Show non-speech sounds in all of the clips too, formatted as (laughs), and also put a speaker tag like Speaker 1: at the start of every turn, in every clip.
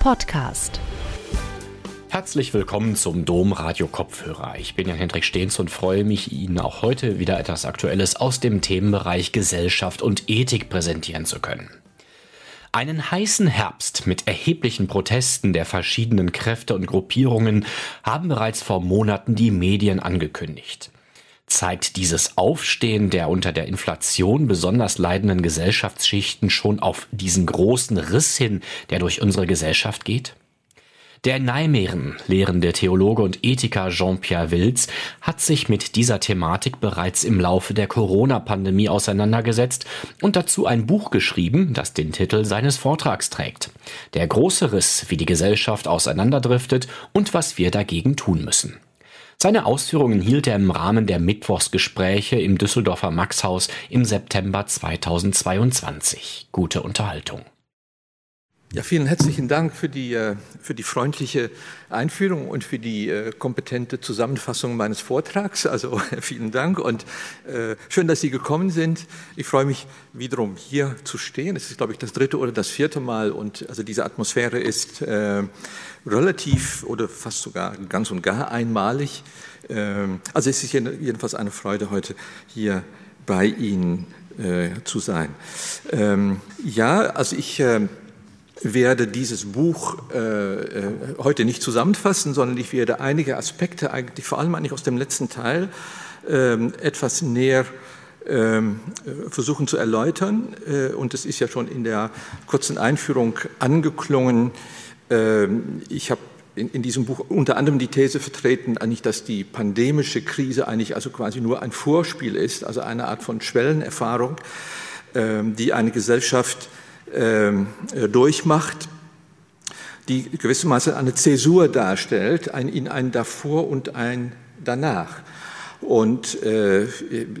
Speaker 1: Podcast.
Speaker 2: Herzlich willkommen zum Dom Radio Kopfhörer. Ich bin Jan Hendrik Stehns und freue mich, Ihnen auch heute wieder etwas Aktuelles aus dem Themenbereich Gesellschaft und Ethik präsentieren zu können. Einen heißen Herbst mit erheblichen Protesten der verschiedenen Kräfte und Gruppierungen haben bereits vor Monaten die Medien angekündigt. Zeigt dieses Aufstehen der unter der Inflation besonders leidenden Gesellschaftsschichten schon auf diesen großen Riss hin, der durch unsere Gesellschaft geht? Der in Nijmegen lehrende Theologe und Ethiker Jean-Pierre Wilz hat sich mit dieser Thematik bereits im Laufe der Corona-Pandemie auseinandergesetzt und dazu ein Buch geschrieben, das den Titel seines Vortrags trägt. Der große Riss, wie die Gesellschaft auseinanderdriftet und was wir dagegen tun müssen. Seine Ausführungen hielt er im Rahmen der Mittwochsgespräche im Düsseldorfer Maxhaus im September 2022. Gute Unterhaltung.
Speaker 3: Ja, vielen herzlichen Dank für die, äh, für die freundliche Einführung und für die äh, kompetente Zusammenfassung meines Vortrags. Also (laughs) vielen Dank und äh, schön, dass Sie gekommen sind. Ich freue mich wiederum hier zu stehen. Es ist, glaube ich, das dritte oder das vierte Mal und also diese Atmosphäre ist relativ oder fast sogar ganz und gar einmalig. Ähm, also es ist jedenfalls eine Freude, heute hier bei Ihnen äh, zu sein. Ähm, ja, also ich äh, werde dieses Buch äh, heute nicht zusammenfassen, sondern ich werde einige Aspekte, eigentlich vor allem eigentlich aus dem letzten Teil, ähm, etwas näher versuchen zu erläutern. und es ist ja schon in der kurzen Einführung angeklungen, ähm, ich habe in, diesem Buch unter anderem die These vertreten, eigentlich, dass die pandemische Krise eigentlich also quasi nur ein Vorspiel ist, also eine Art von Schwellenerfahrung, ähm, die eine Gesellschaft ähm, äh, durchmacht, die gewissermaßen eine Zäsur darstellt, in ein davor und ein danach. Und äh,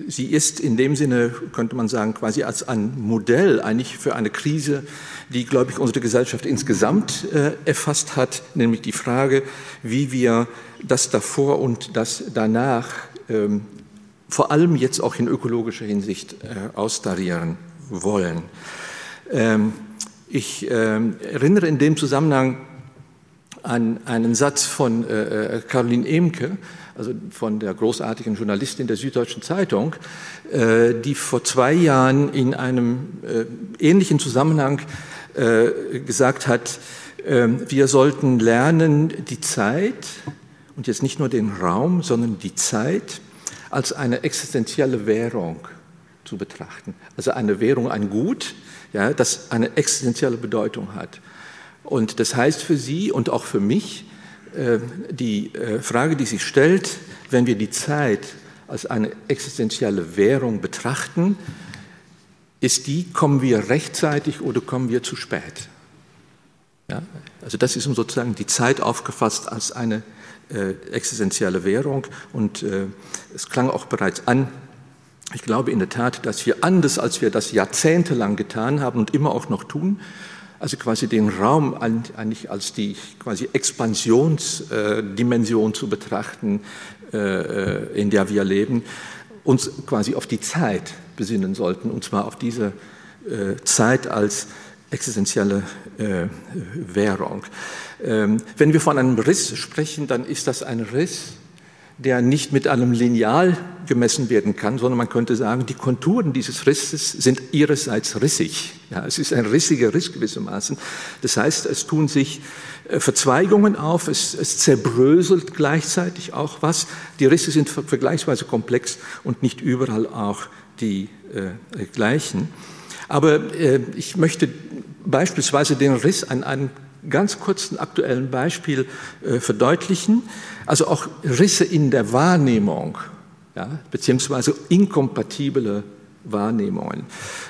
Speaker 3: sie ist in dem Sinne, könnte man sagen, quasi als ein Modell eigentlich für eine Krise, die, glaube ich, unsere Gesellschaft insgesamt äh, erfasst hat, nämlich die Frage, wie wir das davor und das danach ähm, vor allem jetzt auch in ökologischer Hinsicht äh, austarieren wollen. Ähm, ich ähm, erinnere in dem Zusammenhang an einen Satz von äh, äh Caroline Emke, also von der großartigen Journalistin der Süddeutschen Zeitung, äh, die vor zwei Jahren in einem äh, ähnlichen Zusammenhang gesagt hat, ähm, wir sollten lernen, die Zeit und jetzt nicht nur den Raum, sondern die Zeit als eine existenzielle Währung zu betrachten. Also eine Währung, ein Gut, ja, das eine existenzielle Bedeutung hat. Und das heißt für Sie und auch für mich, äh, die äh, Frage, die sich stellt, wenn wir die Zeit als eine existenzielle Währung betrachten, ist die, kommen wir rechtzeitig oder kommen wir zu spät? Ja, also das ist sozusagen die Zeit aufgefasst als eine äh, existenzielle Währung und äh, es klang auch bereits an, ich glaube in der Tat, dass wir anders, als wir das jahrzehntelang getan haben und immer auch noch tun, also quasi den Raum eigentlich als die quasi Expansionsdimension zu betrachten, äh, in der wir leben, uns quasi auf die Zeit besinnen sollten, und zwar auf diese äh, Zeit als existenzielle äh, Währung. Ähm, wenn wir von einem Riss sprechen, dann ist das ein Riss, der nicht mit einem Lineal gemessen werden kann, sondern man könnte sagen, die Konturen dieses Risses sind ihrerseits rissig. Ja, es ist ein rissiger Riss gewissermaßen. Das heißt, es tun sich äh, Verzweigungen auf, es, es zerbröselt gleichzeitig auch was. Die Risse sind vergleichsweise komplex und nicht überall auch die äh, gleichen. Aber äh, ich möchte beispielsweise den Riss an einem ganz kurzen aktuellen Beispiel äh, verdeutlichen. Also auch Risse in der Wahrnehmung, ja, beziehungsweise inkompatible Wahrnehmungen.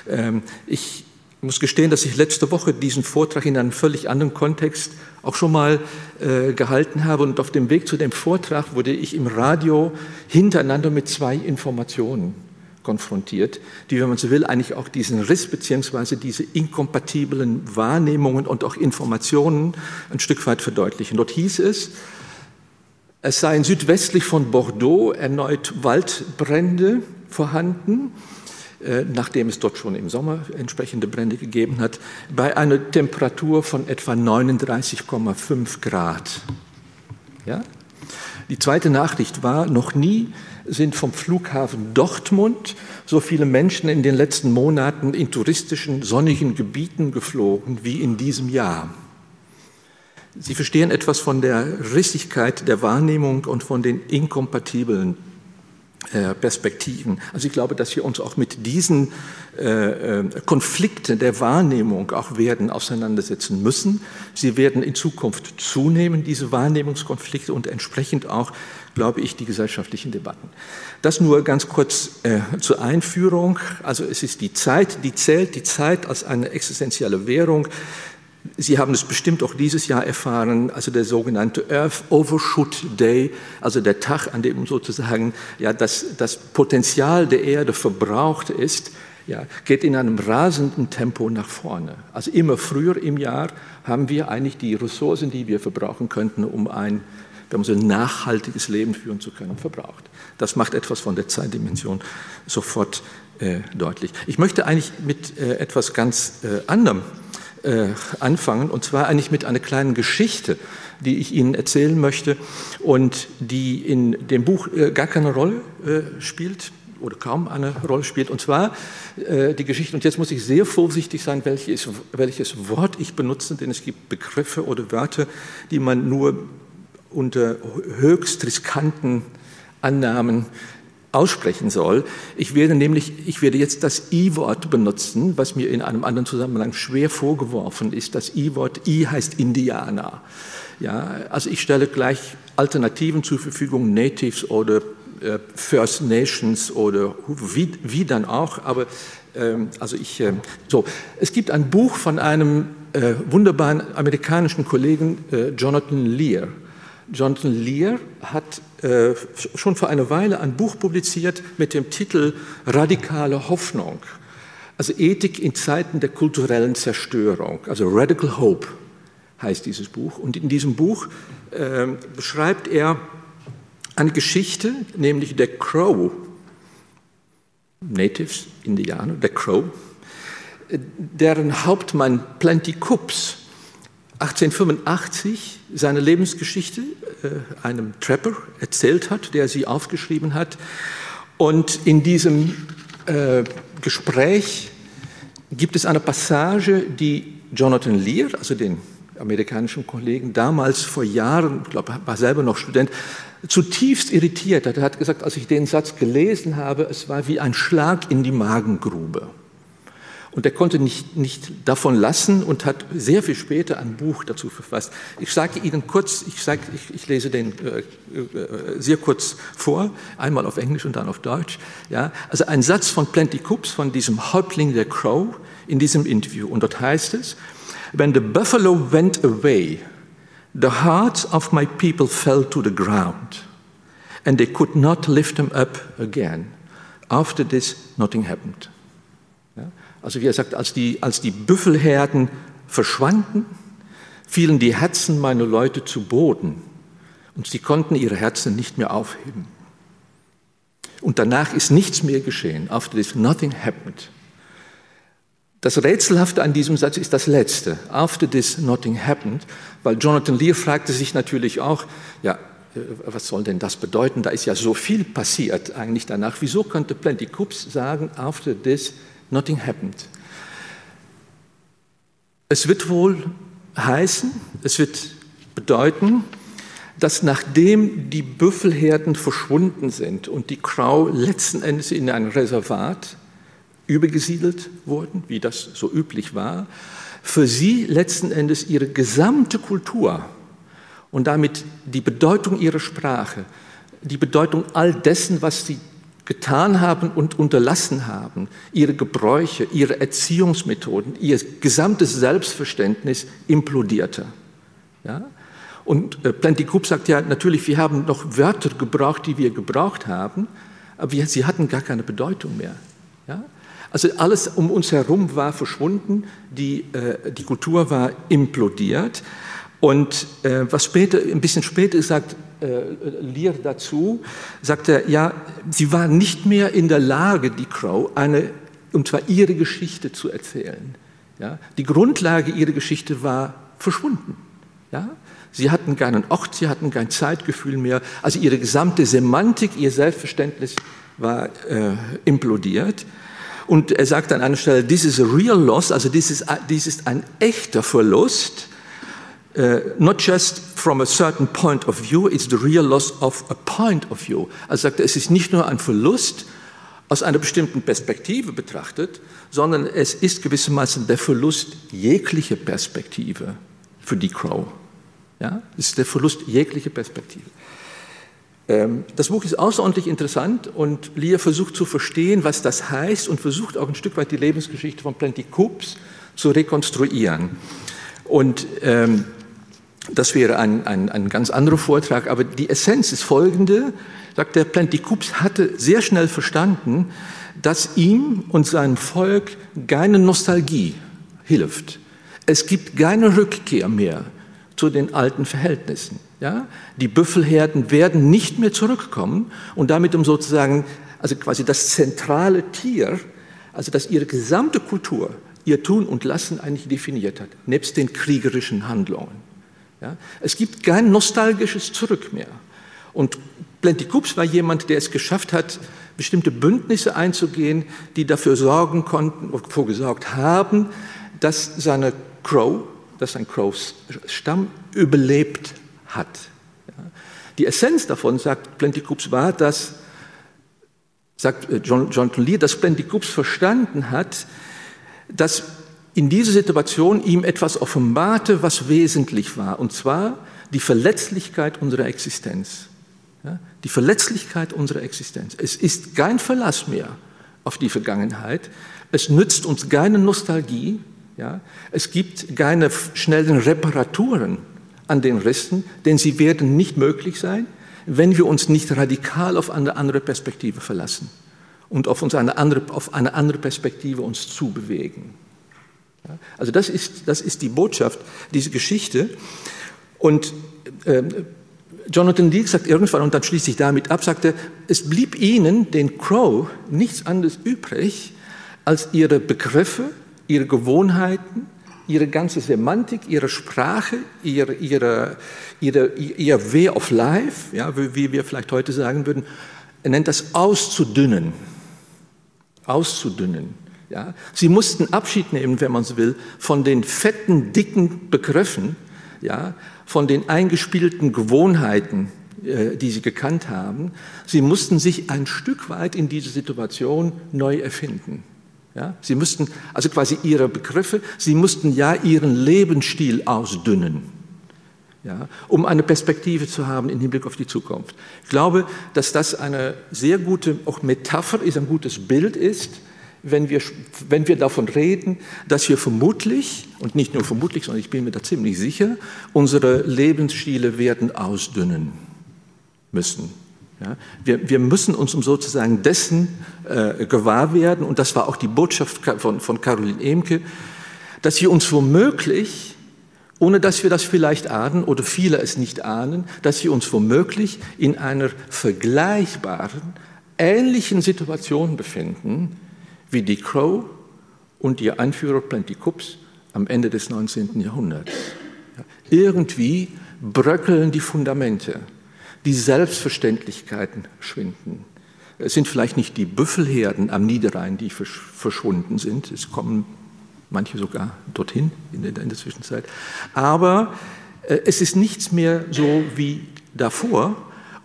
Speaker 3: Ähm, ich muss gestehen, dass ich letzte Woche diesen Vortrag in einem völlig anderen Kontext auch schon mal äh, gehalten habe. Und auf dem Weg zu dem Vortrag wurde ich im Radio hintereinander mit zwei Informationen konfrontiert, die, wenn man so will, eigentlich auch diesen Riss beziehungsweise diese inkompatiblen Wahrnehmungen und auch Informationen ein Stück weit verdeutlichen. Dort hieß es, es seien südwestlich von Bordeaux erneut Waldbrände vorhanden. äh, nachdem es dort schon im Sommer entsprechende Brände gegeben hat, bei einer Temperatur von etwa 39,5 Grad. Ja? Die zweite Nachricht war, noch nie sind vom Flughafen Dortmund so viele Menschen in den letzten Monaten in touristischen, sonnigen Gebieten geflogen wie in diesem Jahr. Sie verstehen etwas von der Rissigkeit der Wahrnehmung und von den inkompatiblen äh, Perspektiven. Also ich glaube, dass wir uns auch mit diesen äh, äh, Konflikten der Wahrnehmung auch werden auseinandersetzen müssen. Sie werden in Zukunft zunehmen, diese Wahrnehmungskonflikte und entsprechend auch, glaube ich, die gesellschaftlichen Debatten. Das nur ganz kurz äh, zur Einführung. Also es ist die Zeit, die zählt, die Zeit als eine existenzielle Währung. Sie haben es bestimmt auch dieses Jahr erfahren, also der sogenannte Earth Overshoot Day, also der Tag, an dem sozusagen ja, das, das Potenzial der Erde verbraucht ist, ja, geht in einem rasenden Tempo nach vorne. Also immer früher im Jahr haben wir eigentlich die Ressourcen, die wir verbrauchen könnten, um ein man so ein nachhaltiges Leben führen zu können, verbraucht. Das macht etwas von der Zeitdimension sofort äh, deutlich. Ich möchte eigentlich mit äh, etwas ganz äh, anderem äh, anfangen, und zwar eigentlich mit einer kleinen Geschichte, die ich Ihnen erzählen möchte und die in dem Buch äh, gar keine Rolle äh, spielt oder kaum eine Rolle spielt. Und zwar äh, die Geschichte, und jetzt muss ich sehr vorsichtig sein, welches, welches Wort ich benutze, denn es gibt Begriffe oder Wörter, die man nur unter höchst riskanten Annahmen aussprechen soll. Ich werde nämlich, ich werde jetzt das I-Wort benutzen, was mir in einem anderen Zusammenhang schwer vorgeworfen ist. Das I-Wort, I heißt Indianer. Ja, also ich stelle gleich Alternativen zur Verfügung, Natives oder äh, First Nations oder wie, wie dann auch. Aber ähm, also ich, äh, so, es gibt ein Buch von einem äh, wunderbaren amerikanischen Kollegen, äh, Jonathan Lear. Jonathan Lear hat äh, schon vor einer Weile ein Buch publiziert mit dem Titel Radikale Hoffnung. Also Ethik in Zeiten der kulturellen Zerstörung. Also Radical Hope heißt dieses Buch. Und in diesem Buch äh, beschreibt er eine Geschichte, nämlich der Crow, Natives, Indianer, der Crow, äh, deren Hauptmann Plenty Coops 1885 seine Lebensgeschichte äh, einem Trapper erzählt hat, der sie aufgeschrieben hat. Und in diesem äh, Gespräch gibt es eine Passage, die Jonathan Lear, also den amerikanischen Kollegen, damals vor Jahren, ich glaube, war selber noch Student, zutiefst irritiert hat. Er hat gesagt, als ich den Satz gelesen habe, es war wie ein Schlag in die Magengrube. Und er konnte nicht, nicht davon lassen und hat sehr viel später ein Buch dazu verfasst. Ich sage Ihnen kurz, ich, sage, ich, ich lese den äh, äh, sehr kurz vor, einmal auf Englisch und dann auf Deutsch. Ja, also ein Satz von Plenty Coops, von diesem Häuptling der Crow in diesem Interview. Und dort heißt es, When the buffalo went away, the hearts of my people fell to the ground, and they could not lift them up again. After this, nothing happened. Also wie er sagt, als die, als die Büffelherden verschwanden, fielen die Herzen meiner Leute zu Boden und sie konnten ihre Herzen nicht mehr aufheben. Und danach ist nichts mehr geschehen. After this, nothing happened. Das Rätselhafte an diesem Satz ist das letzte. After this, nothing happened. Weil Jonathan Lear fragte sich natürlich auch, ja, äh, was soll denn das bedeuten? Da ist ja so viel passiert eigentlich danach. Wieso könnte Plenty Coops sagen, after this, Nothing happened. Es wird wohl heißen, es wird bedeuten, dass nachdem die Büffelherden verschwunden sind und die Crow letzten Endes in ein Reservat übergesiedelt wurden, wie das so üblich war, für sie letzten Endes ihre gesamte Kultur und damit die Bedeutung ihrer Sprache, die Bedeutung all dessen, was sie getan haben und unterlassen haben, ihre Gebräuche, ihre Erziehungsmethoden, ihr gesamtes Selbstverständnis implodierte. Ja? Und äh, Plenty Group sagt ja, natürlich, wir haben noch Wörter gebraucht, die wir gebraucht haben, aber wir, sie hatten gar keine Bedeutung mehr. Ja? Also alles um uns herum war verschwunden, die, äh, die Kultur war implodiert. Und äh, was später, ein bisschen später sagt äh, Lear dazu, sagt er, ja, sie war nicht mehr in der Lage, die Crow, eine und zwar ihre Geschichte zu erzählen. Ja? Die Grundlage ihrer Geschichte war verschwunden. Ja? Sie hatten keinen Ort, sie hatten kein Zeitgefühl mehr. Also ihre gesamte Semantik, ihr Selbstverständnis war äh, implodiert. Und er sagt an einer Stelle, this is a real loss, also dies ist, dies ist ein echter Verlust. Uh, not just from a certain point of view, it's the real loss of a point of view. Also sagt er, es ist nicht nur ein Verlust aus einer bestimmten Perspektive betrachtet, sondern es ist gewissermaßen der Verlust jeglicher Perspektive für die Crow. Ja, es ist der Verlust jeglicher Perspektive. Ähm, das Buch ist außerordentlich interessant und Lear versucht zu verstehen, was das heißt und versucht auch ein Stück weit die Lebensgeschichte von Plenty Coups zu rekonstruieren. Und ähm, das wäre ein, ein, ein ganz anderer Vortrag, aber die Essenz ist folgende, sagt der Plenty Coups hatte sehr schnell verstanden, dass ihm und seinem Volk keine Nostalgie hilft. Es gibt keine Rückkehr mehr zu den alten Verhältnissen. Ja? Die Büffelherden werden nicht mehr zurückkommen und damit um sozusagen, also quasi das zentrale Tier, also das ihre gesamte Kultur, ihr Tun und Lassen eigentlich definiert hat, nebst den kriegerischen Handlungen. Ja? Es gibt kein nostalgisches Zurück mehr. Und Plenty Coups war jemand, der es geschafft hat, bestimmte Bündnisse einzugehen, die dafür sorgen konnten, vorgesorgt haben, dass seine Crow, dass ein Crows Stamm überlebt hat. Die Essenz davon, sagt Plenty Coups, war, dass, sagt äh, John, Jonathan Lee, dass Plenty Coups verstanden hat, dass in dieser Situation ihm etwas offenbarte, was wesentlich war, und zwar die Verletzlichkeit unserer Existenz. Ja, die Verletzlichkeit unserer Existenz. Es ist kein Verlass mehr auf die Vergangenheit. Es nützt uns keine Nostalgie, ja? Es gibt keine schnellen Reparaturen an den Rissen, denn sie werden nicht möglich sein, wenn wir uns nicht radikal auf eine andere Perspektive verlassen und auf, uns eine, andere, auf eine andere Perspektive uns zubewegen. Also das ist, das ist die Botschaft dieser Geschichte. Und äh, Jonathan Leake sagt irgendwann, und dann schließe ich damit ab, sagte, es blieb ihnen, den Crow, nichts anderes übrig, als ihre Begriffe ihre Gewohnheiten, ihre ganze Semantik, ihre Sprache, ihre, ihre, ihre, ihr Way of Life, ja, wie wir vielleicht heute sagen würden, er nennt das auszudünnen. Auszudünnen. Ja. Sie mussten Abschied nehmen, wenn man so will, von den fetten, dicken Begriffen, ja, von den eingespielten Gewohnheiten, äh, die sie gekannt haben. Sie mussten sich ein Stück weit in diese Situation neu erfinden. Ja, sie mussten also quasi ihre Begriffe, sie mussten ja ihren Lebensstil ausdünnen, ja, um eine Perspektive zu haben im Hinblick auf die Zukunft. Ich glaube, dass das eine sehr gute auch Metapher ist, ein gutes Bild ist, wenn wir, wenn wir davon reden, dass wir vermutlich, und nicht nur vermutlich, sondern ich bin mir da ziemlich sicher, unsere Lebensstile werden ausdünnen müssen. Ja, wir, wir, müssen uns um sozusagen dessen äh, gewahr werden, und das war auch die Botschaft von, von Caroline Emke, dass wir uns womöglich, ohne dass wir das vielleicht ahnen oder viele es nicht ahnen, dass wir uns womöglich in einer vergleichbaren, ähnlichen Situation befinden wie die Crow und ihr Anführer Plenty Cups am Ende des 19. Jahrhunderts. Ja, irgendwie bröckeln die Fundamente die Selbstverständlichkeiten schwinden. Es sind vielleicht nicht die Büffelherden am Niederrhein, die verschwunden sind. Es kommen manche sogar dorthin in der, in der Zwischenzeit. Aber äh, es ist nichts mehr so wie davor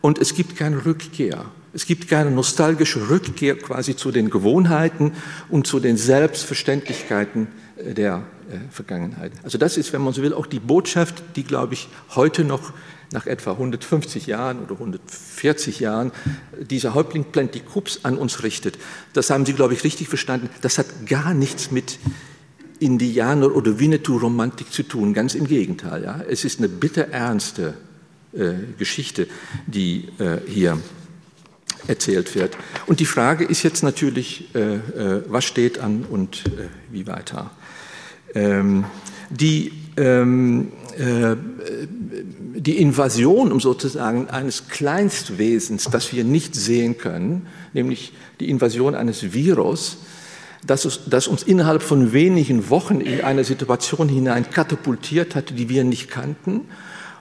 Speaker 3: und es gibt keine Rückkehr. Es gibt keine nostalgische Rückkehr quasi zu den Gewohnheiten und zu den Selbstverständlichkeiten äh, der äh, Vergangenheit. Also das ist, wenn man so will, auch die Botschaft, die, glaube ich, heute noch nach etwa 150 Jahren oder 140 Jahren dieser Häuptling Plenty Krups an uns richtet. Das haben Sie, glaube ich, richtig verstanden. Das hat gar nichts mit Indianer- oder Winnetou-Romantik zu tun. Ganz im Gegenteil. Ja. Es ist eine bitterernste äh, Geschichte, die äh, hier erzählt wird. Und die Frage ist jetzt natürlich, äh, äh was steht an und äh, wie weiter. Ähm, die ähm, äh, die Invasion um sozusagen eines Kleinstwesens, das wir nicht sehen können, nämlich die Invasion eines Virus, das, uns innerhalb von wenigen Wochen in eine Situation hinein katapultiert hatte, die wir nicht kannten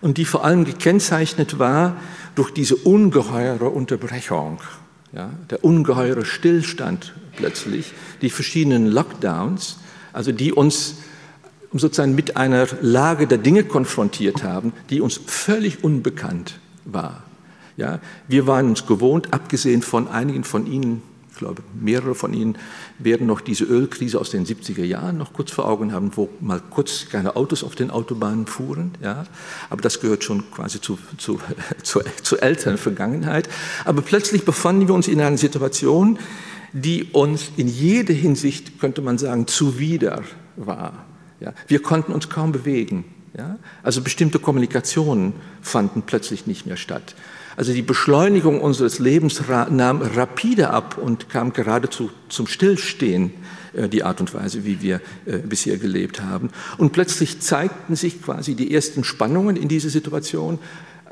Speaker 3: und die vor allem gekennzeichnet war durch diese ungeheure Unterbrechung, ja, der ungeheure Stillstand plötzlich, die verschiedenen Lockdowns, also die uns sozusagen mit einer Lage der Dinge konfrontiert haben, die uns völlig unbekannt war. Ja, wir waren uns gewohnt, abgesehen von einigen von Ihnen, ich glaube, mehrere von Ihnen werden noch diese Ölkrise aus den 70er Jahren noch kurz vor Augen haben, wo mal kurz keine Autos auf den Autobahnen fuhren. Ja. Aber das gehört schon quasi zu, zu, (laughs) zu, zu älteren Vergangenheit. Aber plötzlich befanden wir uns in einer Situation, die uns in jeder Hinsicht, könnte man sagen, zuwider war. Ja. Wir konnten uns kaum bewegen. Ja. Also bestimmte Kommunikationen fanden plötzlich nicht mehr statt. Also die Beschleunigung unseres Lebens nahm rapide ab und kam geradezu zum Stillstehen, äh, die Art und Weise, wie wir äh, bisher gelebt haben. Und plötzlich zeigten sich quasi die ersten Spannungen in dieser Situation.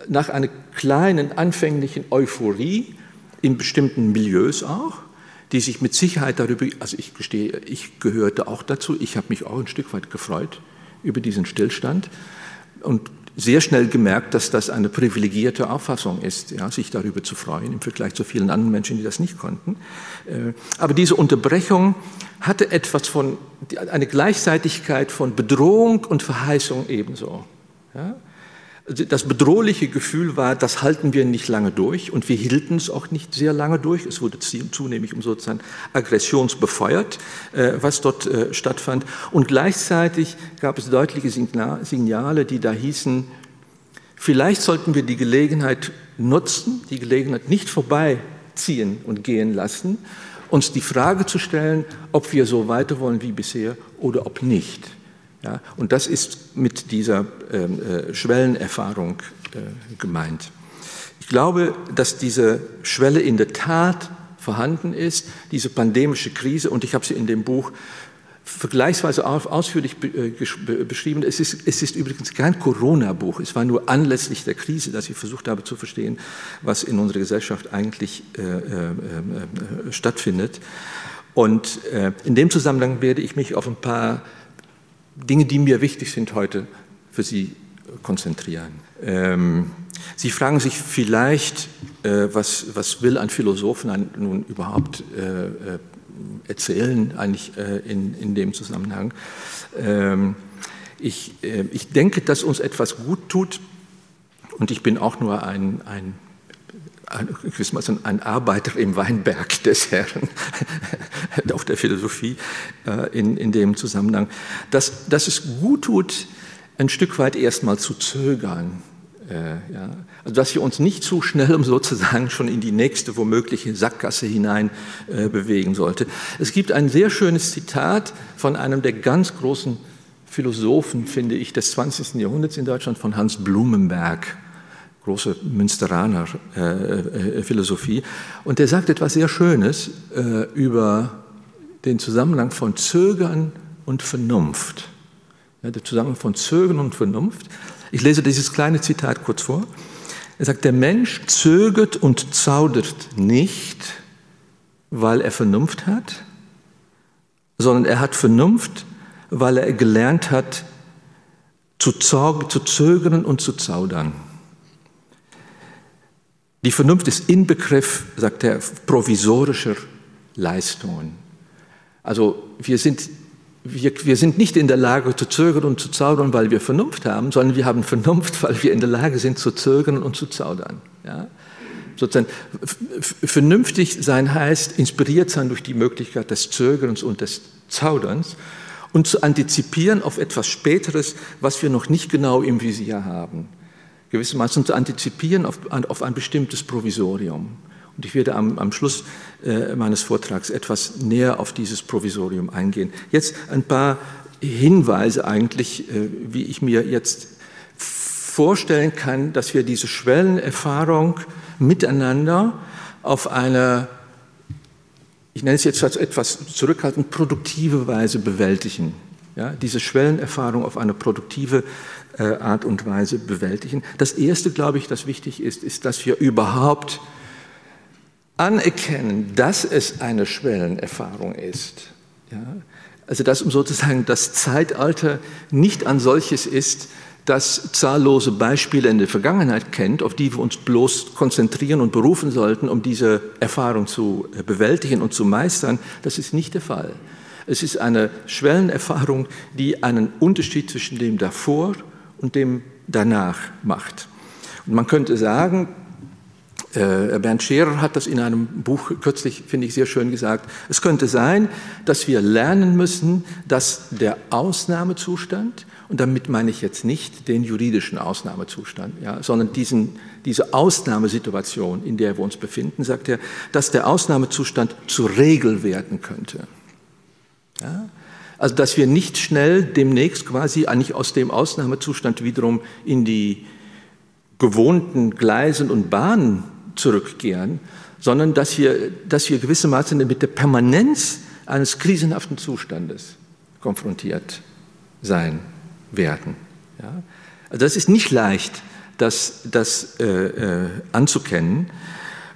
Speaker 3: Nach einer kleinen anfänglichen Euphorie in bestimmten Milieus auch, die sich mit Sicherheit darüber, also ich gestehe, ich gehörte auch dazu, ich habe mich auch ein Stück weit gefreut über diesen Stillstand. Und sehr schnell gemerkt, dass das eine privilegierte Auffassung ist, ja, sich darüber zu freuen im Vergleich zu vielen anderen Menschen, die das nicht konnten. Äh, aber diese Unterbrechung hatte etwas von, eine Gleichzeitigkeit von Bedrohung und Verheißung ebenso. Ja. Also das bedrohliche Gefühl war, das halten wir nicht lange durch und wir hielten es auch nicht sehr lange durch. Es wurde zunehmend um sozusagen aggressionsbefeuert, äh, was dort äh, stattfand. Und gleichzeitig gab es deutliche Signale, die da hießen, vielleicht sollten wir die Gelegenheit nutzen, die Gelegenheit nicht vorbeiziehen und gehen lassen, uns die Frage zu stellen, ob wir so weiter wollen wie bisher oder ob nicht. Ja, und das ist mit dieser ähm, äh, Schwellenerfahrung äh, gemeint. Ich glaube, dass diese Schwelle in der Tat vorhanden ist, diese pandemische Krise, und ich habe sie in dem Buch vergleichsweise ausführlich äh, beschrieben. Es ist, es ist übrigens kein Corona-Buch. Es war nur anlässlich der Krise, dass ich versucht habe zu verstehen, was in unserer Gesellschaft eigentlich äh, äh, äh stattfindet. Und äh, in dem Zusammenhang werde ich mich auf ein paar Dinge, die mir wichtig sind heute für Sie konzentrieren. Ähm, Sie fragen sich vielleicht, äh, was, was will ein Philosoph nun überhaupt äh, äh, erzählen, eigentlich äh, in, in dem Zusammenhang. Ähm, ich, äh, ich denke, dass uns etwas gut tut, und ich bin auch nur ein, ein ein Arbeiter im Weinberg des Herrn, (laughs) auf der Philosophie äh, in, in dem Zusammenhang, dass, dass es gut tut, ein Stück weit erstmal zu zögern. Äh, ja. Also dass wir uns nicht zu schnell, um sozusagen schon in die nächste womögliche Sackgasse hinein äh, bewegen sollte. Es gibt ein sehr schönes Zitat von einem der ganz großen Philosophen, finde ich, des 20. Jahrhunderts in Deutschland, von Hans Blumenberg große Münsteraner äh, äh, Philosophie. Und der sagt etwas sehr Schönes äh, über den Zusammenhang von Zögern und Vernunft. Ja, der Zusammenhang von Zögern und Vernunft. Ich lese dieses kleine Zitat kurz vor. Er sagt, der Mensch zögert und zaudert nicht, weil er Vernunft hat, sondern er hat Vernunft, weil er gelernt hat, zu, zögern und zu zaudern. Die Vernunft ist Inbegriff, sagt er, provisorischer Leistungen. Also wir sind, wir, wir sind nicht in der Lage zu zögern und zu zaudern, weil wir Vernunft haben, sondern wir haben Vernunft, weil wir in der Lage sind zu zögern und zu zaudern. Ja? Sozusagen vernünftig sein heißt, inspiriert sein durch die Möglichkeit des Zögerns und des Zauderns und zu antizipieren auf etwas Späteres, was wir noch nicht genau im Visier haben gewissermaßen zu antizipieren auf, auf ein bestimmtes Provisorium. Und ich werde am, am Schluss äh, meines Vortrags etwas näher auf dieses Provisorium eingehen. Jetzt ein paar Hinweise eigentlich, äh, wie ich mir jetzt vorstellen kann, dass wir diese Schwellenerfahrung miteinander auf eine, ich nenne es jetzt als etwas zurückhaltend, produktive Weise bewältigen. Ja, diese Schwellenerfahrung auf eine produktive äh, Art und Weise bewältigen. Das Erste, glaube ich, das wichtig ist, ist, dass wir überhaupt anerkennen, dass es eine Schwellenerfahrung ist. Ja? Also dass sozusagen das Zeitalter nicht ein solches ist, das zahllose Beispiele in der Vergangenheit kennt, auf die wir uns bloß konzentrieren und berufen sollten, um diese Erfahrung zu äh, bewältigen und zu meistern. Das ist nicht der Fall. Es ist eine Schwellenerfahrung, die einen Unterschied zwischen dem davor und dem danach macht. Und man könnte sagen, äh, Bernd Scherer hat das in einem Buch kürzlich, finde ich, sehr schön gesagt. Es könnte sein, dass wir lernen müssen, dass der Ausnahmezustand, und damit meine ich jetzt nicht den juridischen Ausnahmezustand, ja, sondern diesen, diese Ausnahmesituation, in der wir uns befinden, sagt er, dass der Ausnahmezustand zur Regel werden könnte. Ja? Also dass wir nicht schnell demnächst quasi eigentlich aus dem Ausnahmezustand wiederum in die gewohnten Gleisen und Bahnen zurückkehren, sondern dass wir, dass wir gewissermaßen mit der Permanenz eines krisenhaften Zustandes konfrontiert sein werden. Ja? Also das ist nicht leicht, das, das äh, äh, anzukennen.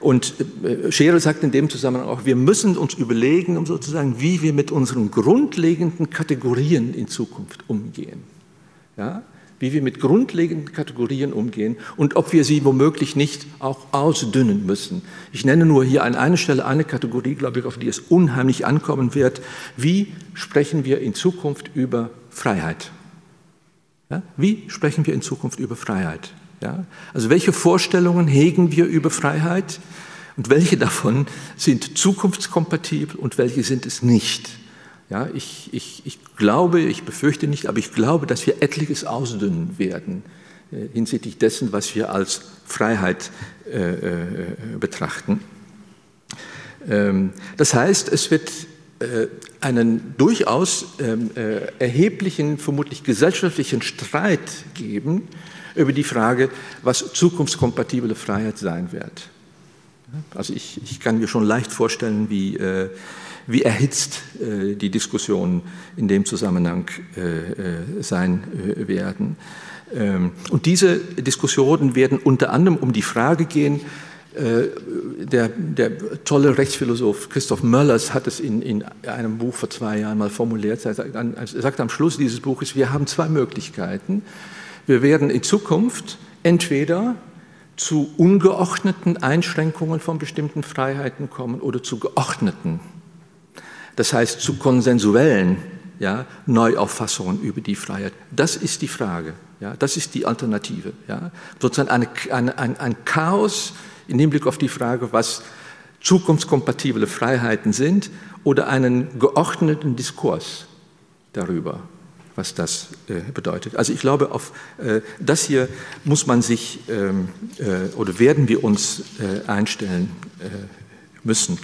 Speaker 3: Und äh, Schere sagt in dem Zusammenhang auch, wir müssen uns überlegen, um sozusagen, wie wir mit unseren grundlegenden Kategorien in Zukunft umgehen. Ja? wie wir mit grundlegenden Kategorien umgehen und ob wir sie womöglich nicht auch ausdünnen müssen. Ich nenne nur hier an einer Stelle eine Kategorie, glaube ich, auf die es unheimlich ankommen wird. Wie sprechen wir in Zukunft über Freiheit? Ja? Wie sprechen wir in Zukunft über Freiheit? Ja? Also welche Vorstellungen hegen wir über Freiheit und welche davon sind zukunftskompatibel und welche sind es nicht? Ja, ich, ich, ich glaube, ich befürchte nicht, aber ich glaube, dass wir etliches ausdünnen werden äh, hinsichtlich dessen, was wir als Freiheit äh, äh, betrachten. Ähm, das heißt, es wird äh, einen durchaus ähm, äh, erheblichen, vermutlich gesellschaftlichen Streit geben über die Frage, was zukunftskompatible Freiheit sein wird. Also ich, ich kann mir schon leicht vorstellen, wie äh, wie erhitzt äh, die Diskussionen in dem Zusammenhang äh, äh, sein werden. Ähm, und diese Diskussionen werden unter anderem um die Frage gehen, der, der, tolle Rechtsphilosoph Christoph Möllers hat es in, in, einem Buch vor zwei Jahren mal formuliert. Er sagt, er sagt am Schluss dieses Buches, wir haben zwei Möglichkeiten. Wir werden in Zukunft entweder zu ungeordneten Einschränkungen von bestimmten Freiheiten kommen oder zu geordneten das heißt zu konsensuellen ja, Neuauffassungen über die Freiheit. Das ist die Frage, ja, das ist die Alternative. Ja. Sozusagen eine, eine, ein, ein Chaos im Hinblick auf die Frage, was zukunftskompatible Freiheiten sind, oder einen geordneten Diskurs darüber, was das äh, bedeutet. Also ich glaube, auf äh, das hier muss man sich ähm, äh, oder werden wir uns einstellen müssen.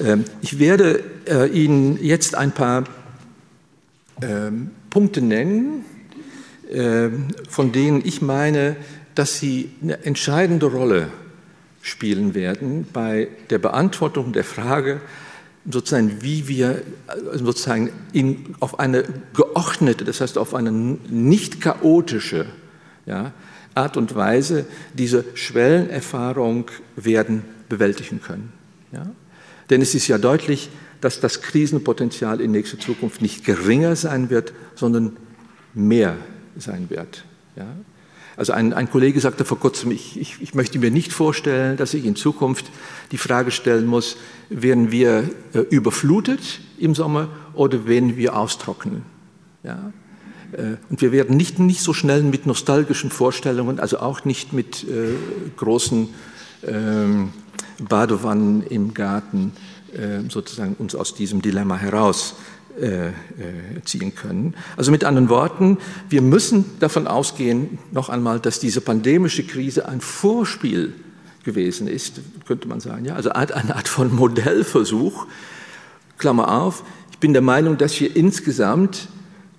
Speaker 3: Ähm, ich werde Ihnen jetzt ein paar ähm, Punkte nennen, von denen ich meine, dass sie eine entscheidende Rolle spielen werden bei der Beantwortung der Frage, sozusagen, wie wir äh, sozusagen in, auf eine geordnete, das heißt auf eine nicht chaotische ja, Art und Weise diese Schwellenerfahrung werden bewältigen können. Ja? Denn es ist ja deutlich, dass das Krisenpotenzial in nächster Zukunft nicht geringer sein wird, sondern mehr sein wird. Ja? Also ein, ein, Kollege sagte vor kurzem, ich, ich, ich, möchte mir nicht vorstellen, dass ich in Zukunft die Frage stellen muss, werden wir äh, überflutet im Sommer oder werden wir austrocknen? Ja? Äh, und wir werden nicht, nicht so schnell mit nostalgischen Vorstellungen, also auch nicht mit äh, großen ähm, Badewannen im Garten äh, sozusagen uns aus diesem Dilemma heraus ziehen können. Also mit anderen Worten, wir müssen davon ausgehen, noch einmal, dass diese pandemische Krise ein Vorspiel gewesen ist, könnte man sagen. Ja? Also eine Art von Modellversuch. Klammer auf, ich bin der Meinung, dass wir insgesamt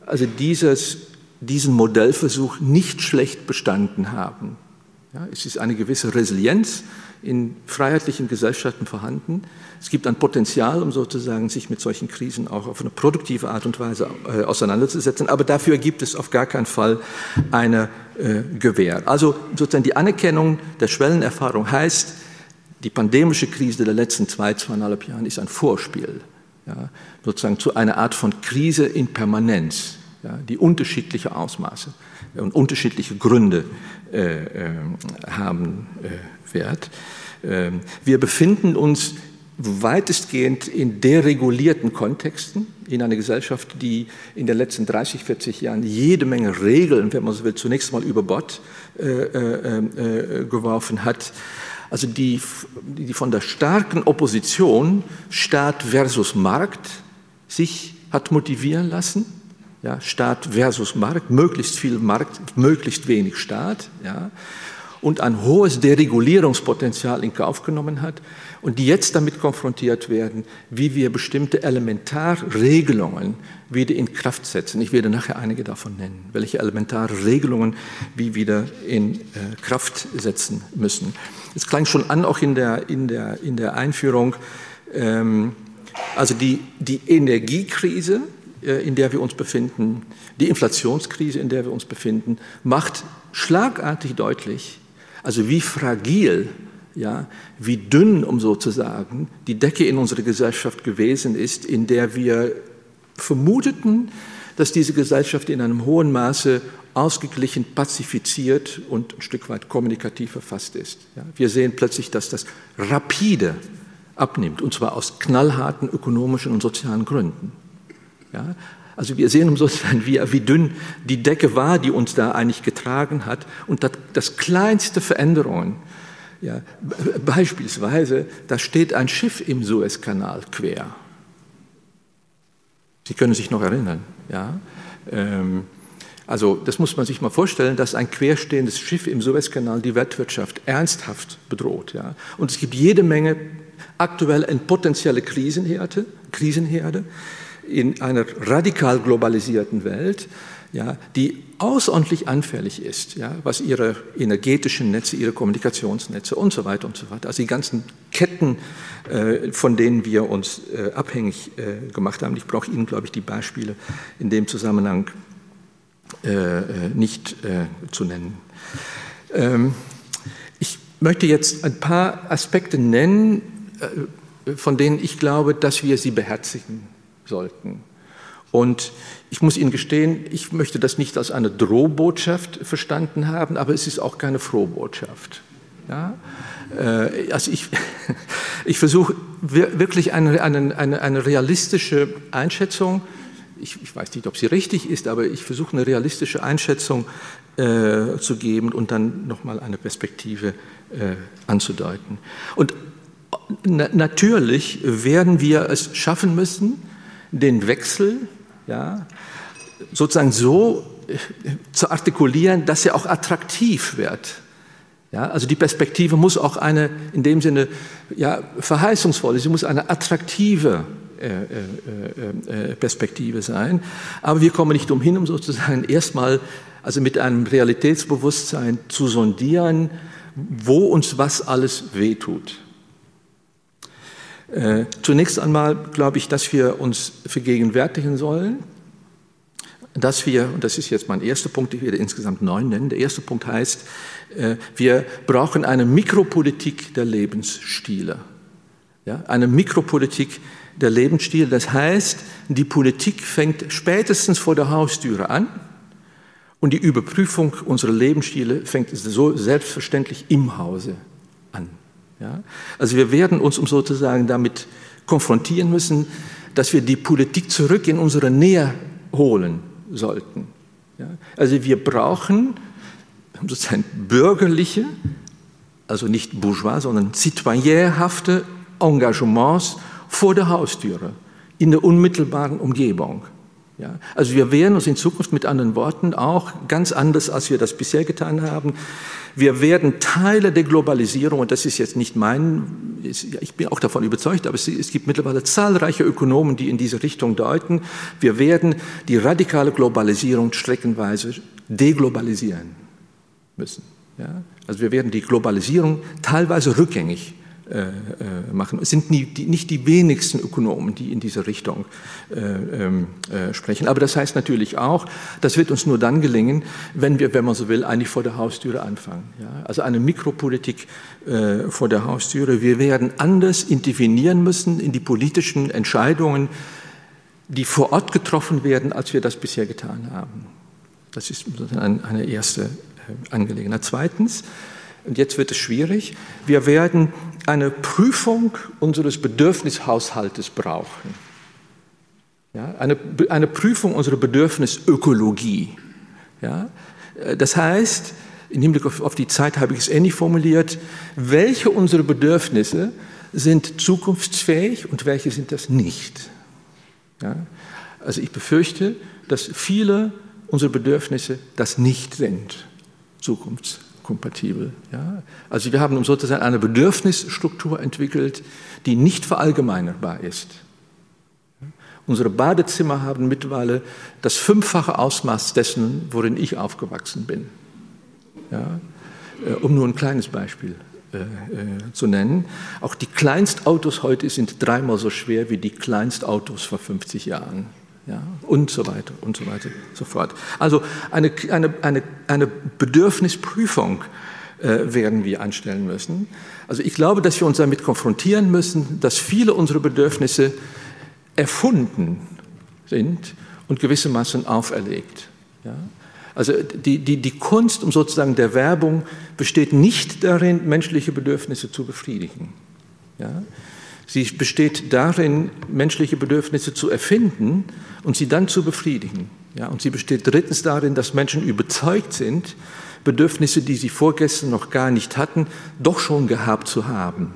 Speaker 3: also dieses, diesen Modellversuch nicht schlecht bestanden haben. Ja, es ist eine gewisse Resilienz in freiheitlichen Gesellschaften vorhanden. Es gibt ein Potenzial, um sozusagen sich mit solchen Krisen auch auf eine produktive Art und Weise äh, auseinanderzusetzen. Aber dafür gibt es auf gar keinen Fall eine äh, Gewähr. Also sozusagen die Anerkennung der Schwellenerfahrung heißt, die pandemische Krise der letzten zwei, zweieinhalb Jahren ist ein Vorspiel ja, sozusagen zu einer Art von Krise in Permanenz, ja, die unterschiedliche Ausmaße und unterschiedliche Gründe haben äh, wird. Ähm, wir befinden uns weitestgehend in deregulierten Kontexten, in einer Gesellschaft, die in den letzten 30, 40 Jahren jede Menge Regeln, wenn man so will, zunächst mal über Bord äh, äh, äh, geworfen hat. Also die, die von der starken Opposition Staat versus Markt sich hat motivieren lassen. Ja, Staat versus Markt, möglichst viel Markt, möglichst wenig Staat. Ja und ein hohes Deregulierungspotenzial in Kauf genommen hat und die jetzt damit konfrontiert werden, wie wir bestimmte Elementarregelungen wieder in Kraft setzen. Ich werde nachher einige davon nennen, welche Elementarregelungen wir wieder in äh, Kraft setzen müssen. Es klang schon an, auch in der, in der, in der Einführung, ähm, also die, die Energiekrise, in der wir uns befinden, die Inflationskrise, in der wir uns befinden, macht schlagartig deutlich, also wie fragil, ja, wie dünn, um so zu sagen, die Decke in unserer Gesellschaft gewesen ist, in der wir vermuteten, dass diese Gesellschaft in einem hohen Maße ausgeglichen, pazifiziert und ein Stück weit kommunikativ verfasst ist. Ja, wir sehen plötzlich, dass das rapide abnimmt, und zwar aus knallharten ökonomischen und sozialen Gründen. Ja, also wir sehen sozusagen, wie, wie dünn die Decke war, die uns da eigentlich getragen hat. Und das, das kleinste Veränderungen, ja, beispielsweise, da steht ein Schiff im Suezkanal quer. Sie können sich noch erinnern, ja. Ähm, also das muss man sich mal vorstellen, dass ein querstehendes Schiff im Suezkanal die Weltwirtschaft ernsthaft bedroht. Ja. Und es gibt jede Menge aktuelle und potenzielle Krisenherde, Krisenherde in einer radikal globalisierten Welt, ja, die außerordentlich anfällig ist, ja, was ihre energetischen Netze, ihre Kommunikationsnetze und so weiter und so weiter, also die ganzen Ketten, äh, von denen wir uns äh, abhängig äh, gemacht haben. Ich brauche Ihnen, glaube ich, die Beispiele in dem Zusammenhang äh, äh, nicht äh, zu nennen. Ähm, ich möchte jetzt ein paar Aspekte nennen, von denen ich glaube, dass wir sie beherzigen sollten. Und ich muss Ihnen gestehen, ich möchte das nicht als eine Drohbotschaft verstanden haben, aber es ist auch keine Frohbotschaft. Ja? Äh, also ich, (laughs) ich versuche wirklich eine, eine, eine, eine realistische Einschätzung, ich, ich, weiß nicht, ob sie richtig ist, aber ich versuche eine realistische Einschätzung äh, zu geben und dann nochmal eine Perspektive äh, anzudeuten. Und na, natürlich werden wir es schaffen müssen, den Wechsel ja, sozusagen so äh, zu artikulieren, dass er auch attraktiv wird. Ja, also die Perspektive muss auch eine, in dem Sinne, ja, verheißungsvolle, sie muss eine attraktive äh, äh, Perspektive sein. Aber wir kommen nicht umhin, um sozusagen (laughs) erstmal, also mit einem Realitätsbewusstsein zu sondieren, wo uns was alles wehtut. Äh, zunächst einmal glaube ich, dass wir uns vergegenwärtigen sollen, dass wir, und das ist jetzt mein erster Punkt, ich werde insgesamt neun nennen, der erste Punkt heißt, äh, wir brauchen eine Mikropolitik der Lebensstile. Ja, eine Mikropolitik der Lebensstile, das heißt, die Politik fängt spätestens vor der Haustüre an und die Überprüfung unserer Lebensstile fängt so selbstverständlich im Hause an. Ja? Also wir werden uns um sozusagen damit konfrontieren müssen, dass wir die Politik zurück in unsere Nähe holen sollten. Ja? Also wir brauchen sozusagen bürgerliche, also nicht bourgeois, sondern citoyenhafte Engagements vor der Haustüre, in der unmittelbaren Umgebung. Ja, also wir werden uns in Zukunft mit anderen Worten auch ganz anders, als wir das bisher getan haben. Wir werden Teile der Globalisierung, und das ist jetzt nicht mein, ich bin auch davon überzeugt, aber es, gibt mittlerweile zahlreiche Ökonomen, die in diese Richtung deuten. Wir werden die radikale Globalisierung streckenweise deglobalisieren müssen. Ja, also wir werden die Globalisierung teilweise rückgängig äh, äh, machen. Es sind nie, die, nicht die wenigsten Ökonomen, die in diese Richtung äh, ähm, äh, sprechen. Aber das heißt natürlich auch, das wird uns nur dann gelingen, wenn wir, wenn man so will, eigentlich vor der Haustüre anfangen. Ja? Also eine Mikropolitik äh, vor der Haustüre. Wir werden anders intervenieren müssen in die politischen Entscheidungen, die vor Ort getroffen werden, als wir das bisher getan haben. Das ist eine erste Angelegenheit. Zweitens, und jetzt wird es schwierig, wir werden eine Prüfung unseres Bedürfnishaushaltes brauchen. Ja, eine, eine Prüfung unserer Bedürfnisökologie. Ja, das heißt, im Hinblick auf, auf die Zeit habe ich es ähnlich formuliert, welche unserer Bedürfnisse sind zukunftsfähig und welche sind das nicht. Ja, also ich befürchte, dass viele unserer Bedürfnisse das nicht sind, zukunftsfähig kompatibel. Ja? Also wir haben sozusagen eine Bedürfnisstruktur entwickelt, die nicht verallgemeinerbar ist. Unsere Badezimmer haben mittlerweile das fünffache Ausmaß dessen, worin ich aufgewachsen bin. Ja? Äh, um nur ein kleines Beispiel äh, äh, zu nennen. Auch die Kleinstautos heute sind dreimal so schwer wie die Kleinstautos vor 50 Jahren ja, und so weiter und so weiter so fort. Also eine, eine, eine, eine Bedürfnisprüfung äh, werden wir anstellen müssen. Also ich glaube, dass wir uns damit konfrontieren müssen, dass viele unserer Bedürfnisse erfunden sind und gewissermaßen auferlegt. Ja? Also die, die, die Kunst um sozusagen der Werbung besteht nicht darin, menschliche Bedürfnisse zu befriedigen. Ja? Sie besteht darin, menschliche Bedürfnisse zu erfinden und sie dann zu befriedigen. Ja, und sie besteht drittens darin, dass Menschen überzeugt sind, Bedürfnisse, die sie vorgestern noch gar nicht hatten, doch schon gehabt zu haben.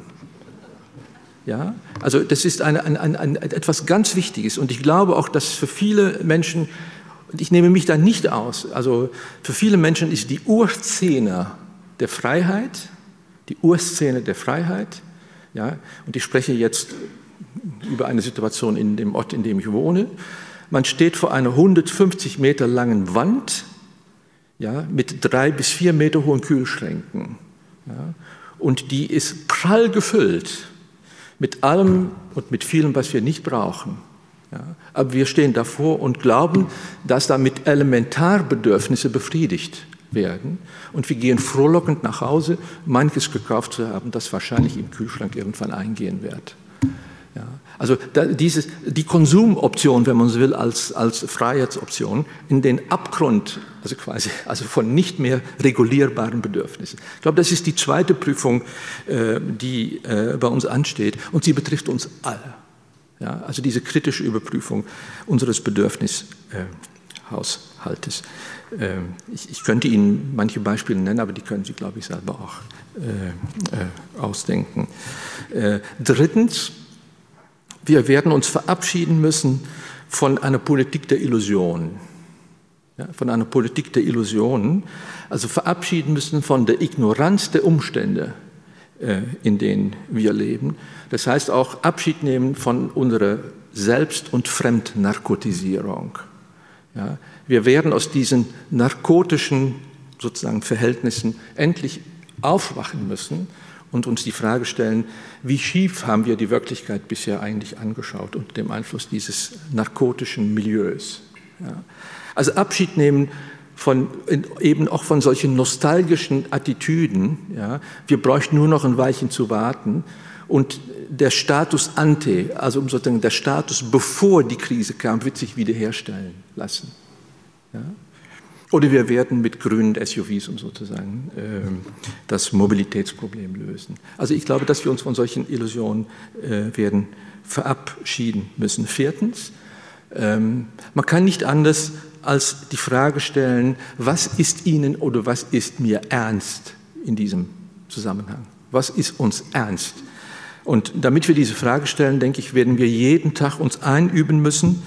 Speaker 3: Ja, also das ist eine, ein, ein, ein, etwas ganz Wichtiges und ich glaube auch, dass für viele Menschen, und ich nehme mich da nicht aus, also für viele Menschen ist die Urszene der Freiheit, die Urszene der Freiheit, ja, und ich spreche jetzt über eine Situation in dem Ort, in dem ich wohne. Man steht vor einer 150 Meter langen Wand ja, mit drei bis vier Meter hohen Kühlschränken. Ja, und die ist prall gefüllt mit allem und mit vielem, was wir nicht brauchen. Ja, aber wir stehen davor und glauben, dass damit Elementarbedürfnisse befriedigt werden. Und wir gehen frohlockend nach Hause, manches gekauft zu haben, das wahrscheinlich im Kühlschrank irgendwann eingehen wird. Ja, also da, dieses, die Konsumoption, wenn man so will, als, als Freiheitsoption in den Abgrund, also quasi, also von nicht mehr regulierbaren Bedürfnissen. Ich glaube, das ist die zweite Prüfung, äh, die äh, bei uns ansteht und sie betrifft uns alle. Ja, also diese kritische Überprüfung unseres Bedürfnishaushaltes. Äh, ich, ich, könnte Ihnen manche Beispiele nennen, aber die können Sie, glaube ich, selber auch äh, äh, ausdenken. Äh, drittens, wir werden uns verabschieden müssen von einer Politik der Illusion. Ja, von einer Politik der Illusionen, also verabschieden müssen von der Ignoranz der Umstände, äh, in denen wir leben. Das heißt auch Abschied nehmen von unserer Selbst- und Fremdnarkotisierung. Ja, wir werden aus diesen narkotischen sozusagen Verhältnissen endlich aufwachen müssen und uns die Frage stellen, wie schief haben wir die Wirklichkeit bisher eigentlich angeschaut unter dem Einfluss dieses narkotischen Milieus. Ja. Also Abschied nehmen von, eben auch von solchen nostalgischen Attitüden. Ja. Wir bräuchten nur noch ein Weilchen zu warten und der Status ante, also sozusagen der Status bevor die Krise kam, wird sich wiederherstellen lassen. Ja. Oder wir werden mit grünen SUVs und sozusagen äh, das Mobilitätsproblem lösen. Also ich glaube, dass wir uns von solchen Illusionen äh, werden verabschieden müssen. Viertens, ähm, man kann nicht anders als die Frage stellen, was ist Ihnen oder was ist mir ernst in diesem Zusammenhang? Was ist uns ernst? Und damit wir diese Frage stellen, denke ich, werden wir jeden Tag uns einüben müssen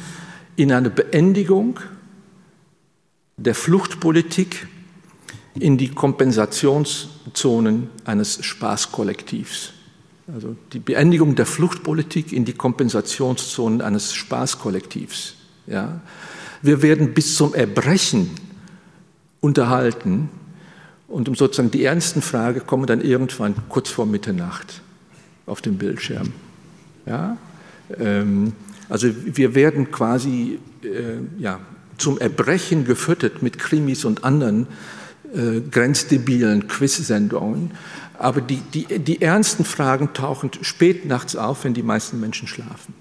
Speaker 3: in eine Beendigung der Fluchtpolitik in die Kompensationszonen eines Spaßkollektivs. Also die Beendigung der Fluchtpolitik in die Kompensationszonen eines Spaßkollektivs. Ja. Wir werden bis zum Erbrechen unterhalten und um sozusagen die ernsten Fragen kommen dann irgendwann kurz vor Mitternacht. auf dem Bildschirm. Ja? Ähm, also wir werden quasi äh, ja, zum Erbrechen gefüttert mit Krimis und anderen äh, grenzdebilen Quiz-Sendungen. Aber die, die, die ernsten Fragen tauchen spät nachts auf, wenn die meisten Menschen schlafen.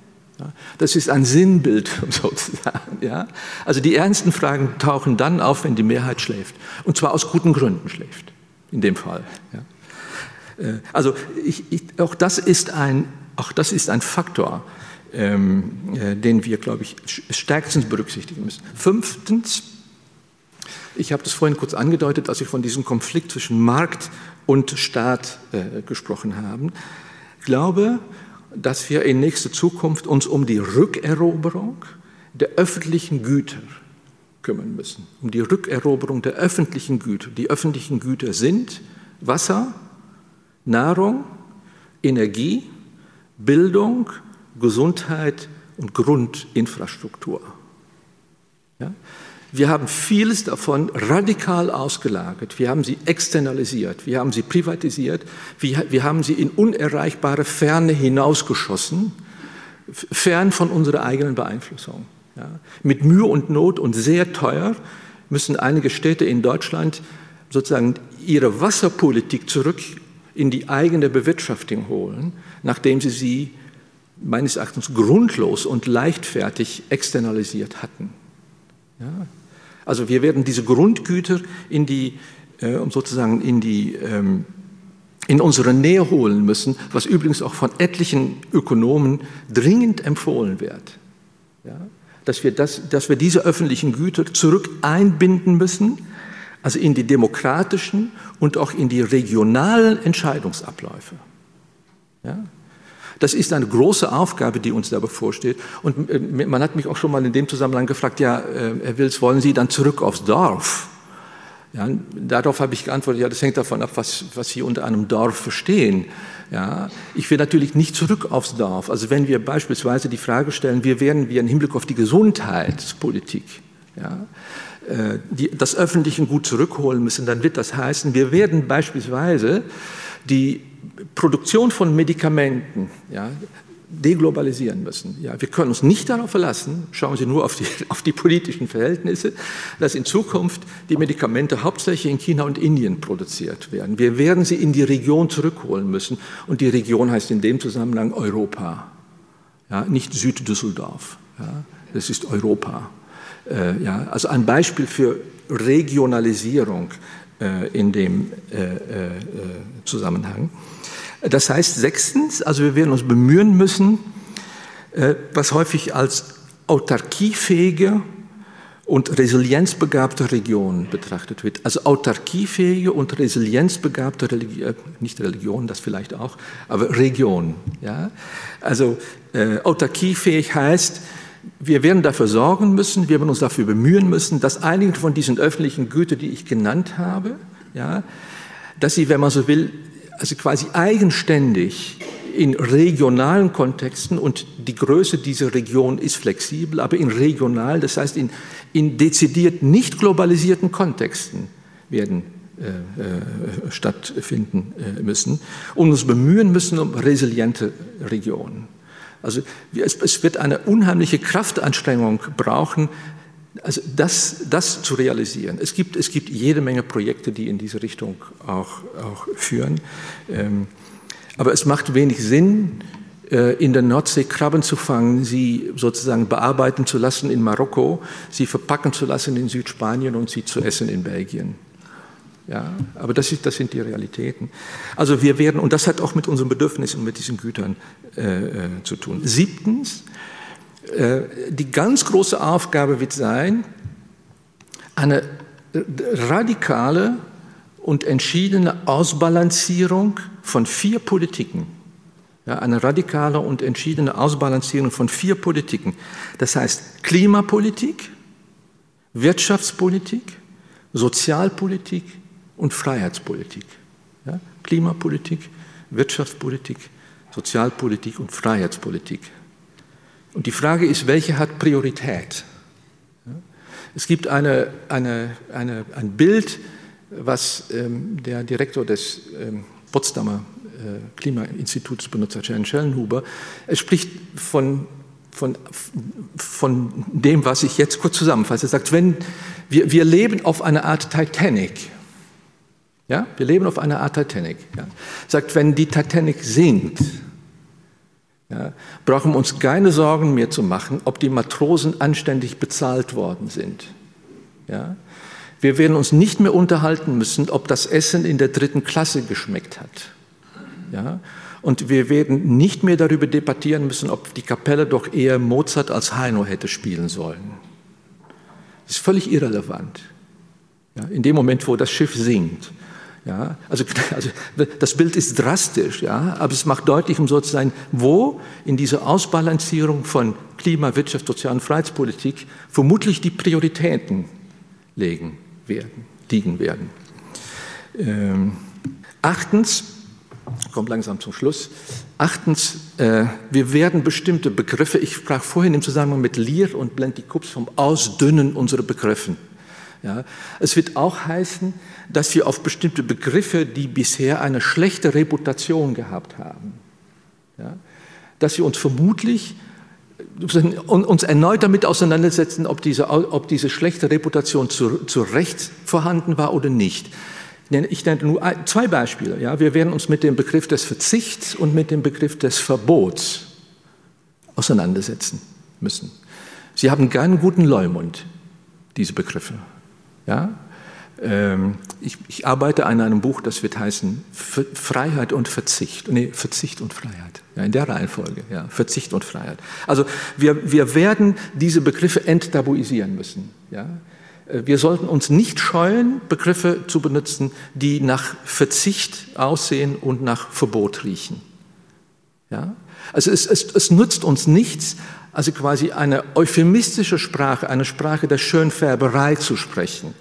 Speaker 3: Das ist ein Sinnbild (laughs) sozusagen. Ja? Also die ernsten Fragen tauchen dann auf, wenn die Mehrheit schläft. Und zwar aus guten Gründen schläft, in dem Fall. Ja? Äh, also ich, ich, auch, das ist ein, auch das ist ein Faktor, ähm, äh, den wir, glaube ich, stärkstens berücksichtigen müssen. Fünftens, ich habe das vorhin kurz angedeutet, als ich von diesem Konflikt zwischen Markt und Staat äh, gesprochen haben. Glaube, dass wir in nächster Zukunft uns um die Rückeroberung der öffentlichen Güter kümmern müssen. Um die Rückeroberung der öffentlichen Güter. Die öffentlichen Güter sind Wasser, Nahrung, Energie, Bildung, Gesundheit und Grundinfrastruktur. Ja? Wir haben vieles davon radikal ausgelagert. Wir haben sie externalisiert. Wir haben sie privatisiert. Wir, wir haben sie in unerreichbare Ferne hinausgeschossen, fern von unserer eigenen Beeinflussung. Ja. Mit Mühe und Not und sehr teuer müssen einige Städte in Deutschland sozusagen ihre Wasserpolitik zurück in die eigene Bewirtschaftung holen, nachdem sie sie meines Erachtens grundlos und leichtfertig externalisiert hatten. Ja. Also wir werden diese Grundgüter in die, äh, sozusagen in die, ähm, in unsere Nähe holen müssen, was übrigens auch von etlichen Ökonomen dringend empfohlen wird. Ja? Dass, wir das, dass wir diese öffentlichen Güter zurück einbinden müssen, also in die demokratischen und auch in die regionalen Entscheidungsabläufe. Ja? Das ist eine große Aufgabe, die uns da bevorsteht. Und äh, man hat mich auch schon mal in dem Zusammenhang gefragt, ja, äh, Herr Wills, wollen Sie dann zurück aufs Dorf? Ja, darauf habe ich geantwortet, ja, das hängt davon ab, was, was Sie unter einem Dorf verstehen. Ja, ich will natürlich nicht zurück aufs Dorf. Also wenn wir beispielsweise die Frage stellen, wie werden wir im Hinblick auf die Gesundheitspolitik ja, äh, die, das öffentliche Gut zurückholen müssen, dann wird das heißen, wir werden beispielsweise die Produktion von Medikamenten ja, deglobalisieren müssen. Ja, wir können uns nicht darauf verlassen, schauen Sie nur auf die, (laughs) auf die politischen Verhältnisse, dass in Zukunft die Medikamente hauptsächlich in China und Indien produziert werden. Wir werden sie in die Region zurückholen müssen und die Region heißt in dem Zusammenhang Europa, ja, nicht Süddüsseldorf. Ja, das ist Europa. Äh, ja, also ein Beispiel für Regionalisierung in dem äh, äh, Zusammenhang. Das heißt sechstens, also wir werden uns bemühen müssen, was häufig als autarkiefähige und resilienzbegabte Region betrachtet wird. Also autarkiefähige und resilienzbegabte Religion, nicht Religion, das vielleicht auch, aber Region. Ja? Also äh, autarkiefähig heißt, wir werden dafür sorgen müssen, wir werden uns dafür bemühen müssen, dass einige von diesen öffentlichen Gütern, die ich genannt habe, ja, dass sie, wenn man so will, also quasi eigenständig in regionalen Kontexten und die Größe dieser Region ist flexibel, aber in regional, das heißt in, in dezidiert nicht globalisierten Kontexten werden äh, äh, stattfinden äh, müssen und uns bemühen müssen um resiliente Regionen. Also es wird eine unheimliche Kraftanstrengung brauchen, also das, das zu realisieren. Es gibt, es gibt jede Menge Projekte, die in diese Richtung auch, auch führen. Ähm, aber es macht wenig Sinn, äh, in der Nordsee Krabben zu fangen, sie sozusagen bearbeiten zu lassen in Marokko, sie verpacken zu lassen in Südspanien und sie zu essen in Belgien. Ja, aber das, ist, das sind die Realitäten. Also wir werden, und das hat auch mit unseren Bedürfnissen und mit diesen Gütern äh, äh, zu tun. Siebtens, äh, die ganz große Aufgabe wird sein, eine radikale und entschiedene Ausbalancierung von vier Politiken. Ja, eine radikale und entschiedene Ausbalancierung von vier Politiken. Das heißt Klimapolitik, Wirtschaftspolitik, Sozialpolitik und Freiheitspolitik. Ja? Klimapolitik, Wirtschaftspolitik, Sozialpolitik und Freiheitspolitik. Und die Frage ist, welche hat Priorität? Es gibt eine, eine, eine, ein Bild, was ähm, der Direktor des ähm, Potsdamer Klimainstitutsbenutzer Jan Schellenhuber. Er spricht von, von, von dem, was ich jetzt kurz zusammenfasse. Er sagt, wenn wir, wir leben auf einer Art Titanic. Ja, wir leben auf einer Art Titanic. Ja. Sagt, wenn die Titanic sinkt, ja, brauchen wir uns keine Sorgen mehr zu machen, ob die Matrosen anständig bezahlt worden sind. Ja. Wir werden uns nicht mehr unterhalten müssen, ob das Essen in der dritten Klasse geschmeckt hat. Ja? Und wir werden nicht mehr darüber debattieren müssen, ob die Kapelle doch eher Mozart als Heino hätte spielen sollen. Das ist völlig irrelevant. Ja? In dem Moment, wo das Schiff sinkt. Ja? Also, (laughs) also das Bild ist drastisch, ja? aber es macht deutlich, um so zu sein, wo in dieser Ausbalancierung von Klima, Wirtschaft, Sozial- und Freiheitspolitik vermutlich die Prioritäten liegen werden, liegen werden. Ähm, achtens, kommt langsam zum Schluss. Achtens, äh, wir werden bestimmte Begriffe, ich sprach vorhin im Zusammenhang mit Lear und Blenty Kups vom Ausdünnen unserer Begriffe. Ja, es wird auch heißen, dass wir auf bestimmte Begriffe, die bisher eine schlechte Reputation gehabt haben, ja, dass wir uns vermutlich uns erneut damit auseinandersetzen, ob diese, ob diese schlechte Reputation zu, zu Recht vorhanden war oder nicht. Ich nenne nur zwei Beispiele. Ja. Wir werden uns mit dem Begriff des Verzichts und mit dem Begriff des Verbots auseinandersetzen müssen. Sie haben keinen guten Leumund, diese Begriffe. Ja? Ähm, ich, ich, arbeite an einem Buch, das wird heißen Freiheit und Verzicht. Nee, Verzicht und Freiheit. Ja, in der Reihenfolge. Ja, Verzicht und Freiheit. Also wir, wir werden diese Begriffe enttabuisieren müssen. Ja? Äh, wir sollten uns nicht scheuen, Begriffe zu benutzen, die nach Verzicht aussehen und nach Verbot riechen. Ja? Also es, es, es nützt uns nichts, also quasi eine euphemistische Sprache, eine Sprache der Schönfärberei zu sprechen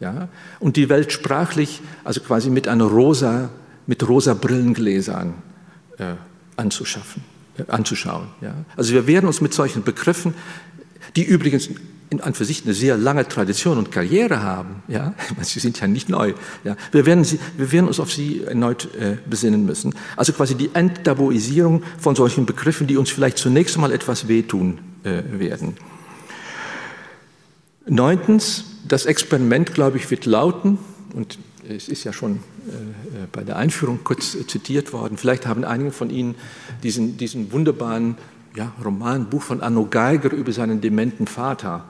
Speaker 3: ja, und die Welt sprachlich, also quasi mit einer rosa, mit rosa Brillengläsern äh, anzuschaffen, äh, anzuschauen. Ja. Also wir werden uns mit solchen Begriffen, die übrigens in an für sich eine sehr lange Tradition und Karriere haben, ja, sie sind ja nicht neu, ja, wir werden, sie, wir werden uns auf sie erneut äh, besinnen müssen. Also quasi die Enttabuisierung von solchen Begriffen, die uns vielleicht zunächst mal etwas wehtun äh, werden. Neuntens, das Experiment, glaube ich, wird lauten, und es ist ja schon äh, bei der Einführung kurz äh, zitiert worden, vielleicht haben einige von Ihnen diesen, diesen wunderbaren ja, Roman, Buch von Anno Geiger über seinen dementen Vater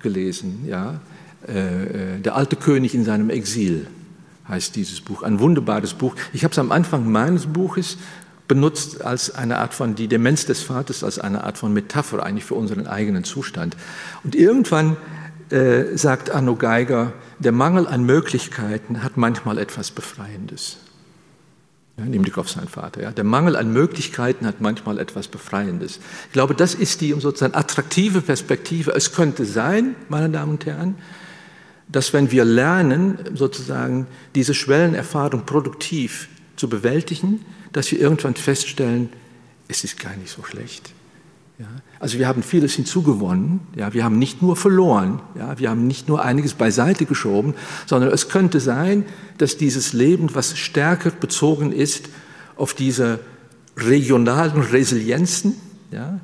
Speaker 3: gelesen. Ja? Äh, äh, der alte König in seinem Exil heißt dieses Buch. Ein wunderbares Buch. Ich habe es am Anfang meines Buches benutzt als eine Art von, die Demenz des Vaters als eine Art von Metapher eigentlich für unseren eigenen Zustand. Und irgendwann äh, sagt Arno Geiger, der Mangel an Möglichkeiten hat manchmal etwas Befreiendes. Ja, Im Blick auf seinen Vater. Ja. Der Mangel an Möglichkeiten hat manchmal etwas Befreiendes. Ich glaube, das ist die sozusagen attraktive Perspektive. Es könnte sein, meine Damen und Herren, dass wenn wir lernen, sozusagen diese Schwellenerfahrung produktiv zu bewältigen, dass wir irgendwann feststellen, es ist gar nicht so schlecht. Ja, also wir haben vieles hinzugewonnen. Ja, wir haben nicht nur verloren. Ja, wir haben nicht nur einiges beiseite geschoben, sondern es könnte sein, dass dieses Leben, was stärker bezogen ist auf diese regionalen Resilienzen, ja,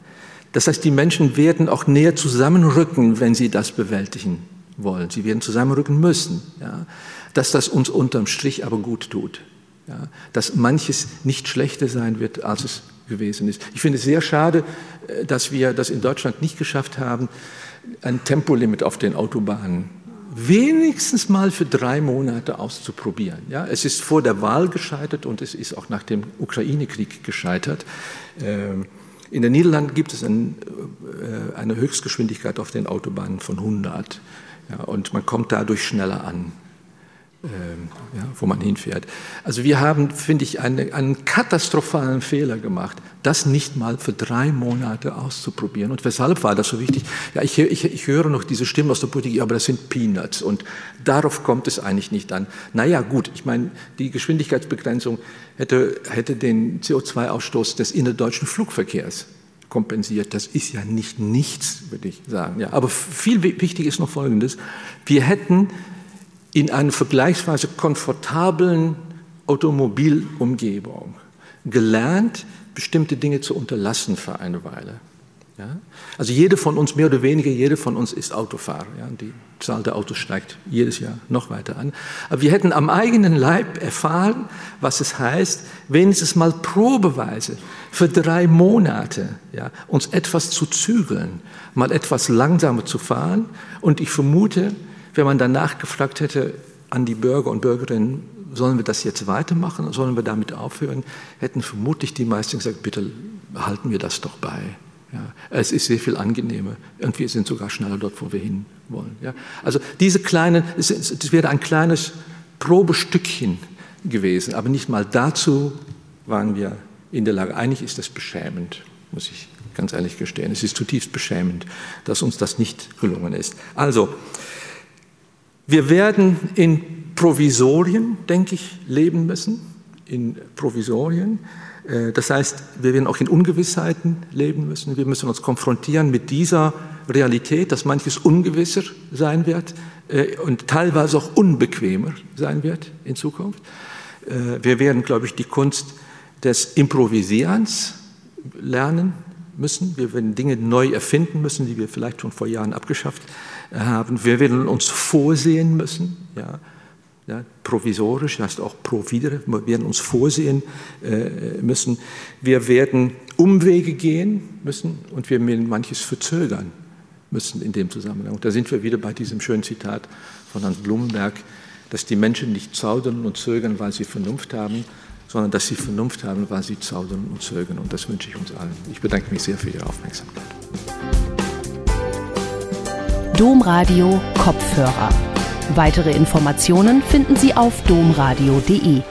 Speaker 3: das heißt, die Menschen werden auch näher zusammenrücken, wenn sie das bewältigen wollen. Sie werden zusammenrücken müssen. Ja, dass das uns unterm Strich aber gut tut. Ja, dass manches nicht schlechter sein wird, als es gewesen ist. Ich finde es sehr schade, äh, dass wir das in Deutschland nicht geschafft haben, ein Tempolimit auf den Autobahnen wenigstens mal für drei Monate auszuprobieren. Ja, es ist vor der Wahl gescheitert und es ist auch nach dem Ukraine-Krieg gescheitert. Ähm, in den Niederlanden gibt es äh, eine Höchstgeschwindigkeit auf den Autobahnen von 100 ja, und man kommt dadurch schneller an. Ähm, ja, wo man hinfährt. Also wir haben, finde ich, eine, einen katastrophalen Fehler gemacht, das nicht mal für drei Monate auszuprobieren. Und weshalb war das so wichtig? Ja, ich, ich, ich höre noch diese Stimme aus der Politik, aber das sind Peanuts und darauf kommt es eigentlich nicht an. Naja, gut, ich meine, die Geschwindigkeitsbegrenzung hätte, hätte den CO2-Ausstoß des innerdeutschen Flugverkehrs kompensiert. Das ist ja nicht nichts, würde ich sagen. Ja, aber viel wichtig ist noch Folgendes. Wir hätten in einer vergleichsweise komfortablen Automobilumgebung gelernt, bestimmte Dinge zu unterlassen für eine Weile. Ja? Also jede von uns, mehr oder weniger, jede von uns ist Autofahrer. Ja? Die Zahl der Autos steigt jedes Jahr noch weiter an. Aber wir hätten am eigenen Leib erfahren, was es heißt, wenigstens mal probeweise für drei Monate ja, uns etwas zu zügeln, mal etwas langsamer zu fahren. Und ich vermute, wenn man danach gefragt hätte an die Bürger und Bürgerinnen, sollen wir das jetzt weitermachen, sollen wir damit aufhören, hätten vermutlich die meisten gesagt, bitte halten wir das doch bei. Ja, es ist sehr viel angenehmer und wir sind sogar schneller dort, wo wir hinwollen. Ja, also diese kleinen, es, es wäre ein kleines Probestückchen gewesen, aber nicht mal dazu waren wir in der Lage. Eigentlich ist das beschämend, muss ich ganz ehrlich gestehen. Es ist zutiefst beschämend, dass uns das nicht gelungen ist. Also, wir werden in Provisorien, denke ich, leben müssen, in Provisorien. Äh, das heißt, wir werden auch in Ungewissheiten leben müssen. Wir müssen uns konfrontieren mit dieser Realität, dass manches ungewisser sein wird äh, und teilweise auch unbequemer sein wird in Zukunft. Äh, wir werden, glaube ich, die Kunst des Improvisierens lernen müssen. Wir werden Dinge neu erfinden müssen, die wir vielleicht schon vor Jahren abgeschafft haben. Wir werden uns vorsehen müssen. Ja ja, provisorisch, heißt auch pro videre. Wir werden uns vorsehen äh, müssen. Wir werden Umwege gehen müssen und wir werden manches verzögern müssen in dem Zusammenhang. Und da sind wir wieder bei diesem schönen Zitat von Hans Blumenberg, dass die Menschen nicht zaudern und zögern, weil sie Vernunft haben, sondern dass sie Vernunft haben, weil sie zaudern und zögern. Und das wünsche ich uns allen. Ich bedanke mich sehr für Ihre Aufmerksamkeit.
Speaker 1: Domradio Kopfhörer Weitere Informationen finden Sie auf domradio.de.